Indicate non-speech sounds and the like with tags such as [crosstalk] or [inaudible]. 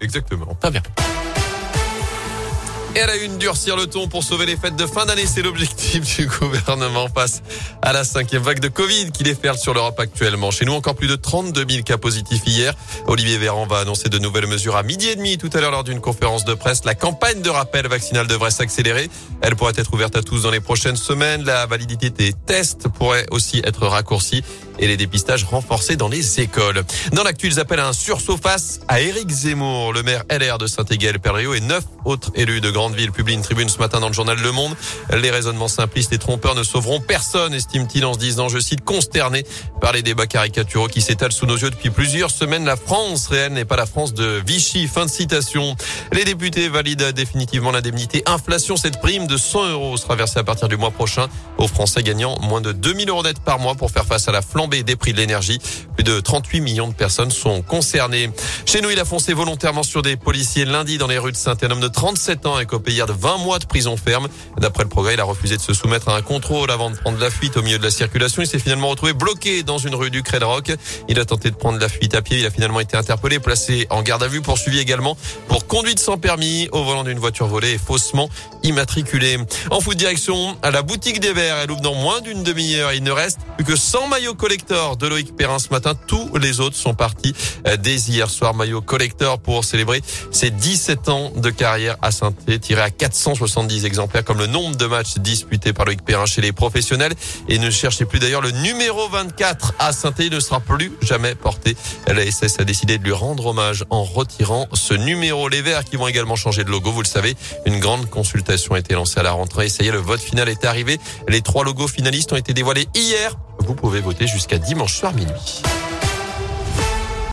Exactement. Très bien. Et elle a une durcir le ton pour sauver les fêtes de fin d'année. C'est l'objectif [laughs] du gouvernement face à la cinquième vague de Covid qui déferle sur l'Europe actuellement. Chez nous, encore plus de 32 000 cas positifs hier. Olivier Véran va annoncer de nouvelles mesures à midi et demi tout à l'heure lors d'une conférence de presse. La campagne de rappel vaccinal devrait s'accélérer. Elle pourrait être ouverte à tous dans les prochaines semaines. La validité des tests pourrait aussi être raccourcie et les dépistages renforcés dans les écoles. Dans l'actu, ils appellent un sursaut face à Éric Zemmour, le maire LR de Saint-Égal-Perriot et neuf autres élus de grande ville publient une tribune ce matin dans le journal Le Monde. Les raisonnements simplistes et trompeurs ne sauveront personne, estime-t-il en se disant, je cite, consterné par les débats caricaturaux qui s'étalent sous nos yeux depuis plusieurs semaines. La France réelle n'est pas la France de Vichy. Fin de citation. Les députés valident définitivement l'indemnité inflation. Cette prime de 100 euros sera versée à partir du mois prochain aux Français gagnant moins de 2000 euros net par mois pour faire face à la flambée des prix de l'énergie. Plus de 38 millions de personnes sont concernées. Chez nous, il a foncé volontairement sur des policiers lundi dans les rues de Saint. Un homme de 37 ans copé hier de 20 mois de prison ferme. D'après le progrès, il a refusé de se soumettre à un contrôle avant de prendre la fuite au milieu de la circulation. Il s'est finalement retrouvé bloqué dans une rue du Rock. Il a tenté de prendre la fuite à pied. Il a finalement été interpellé, placé en garde à vue, poursuivi également pour conduite sans permis au volant d'une voiture volée et faussement immatriculée. En foot direction à la boutique des Verts. Elle ouvre dans moins d'une demi-heure. Il ne reste plus que 100 maillots collector de Loïc Perrin ce matin. Tous les autres sont partis dès hier soir. Maillot collector pour célébrer ses 17 ans de carrière à saint tiré à 470 exemplaires comme le nombre de matchs disputés par Loïc Perrin chez les professionnels. Et ne cherchez plus d'ailleurs le numéro 24 à saint ne sera plus jamais porté. La SS a décidé de lui rendre hommage en retirant ce numéro. Les Verts qui vont également changer de logo. Vous le savez, une grande consultation a été lancée à la rentrée. ça y est, le vote final est arrivé. Les trois logos finalistes ont été dévoilés hier. Vous pouvez voter jusqu'à dimanche soir minuit.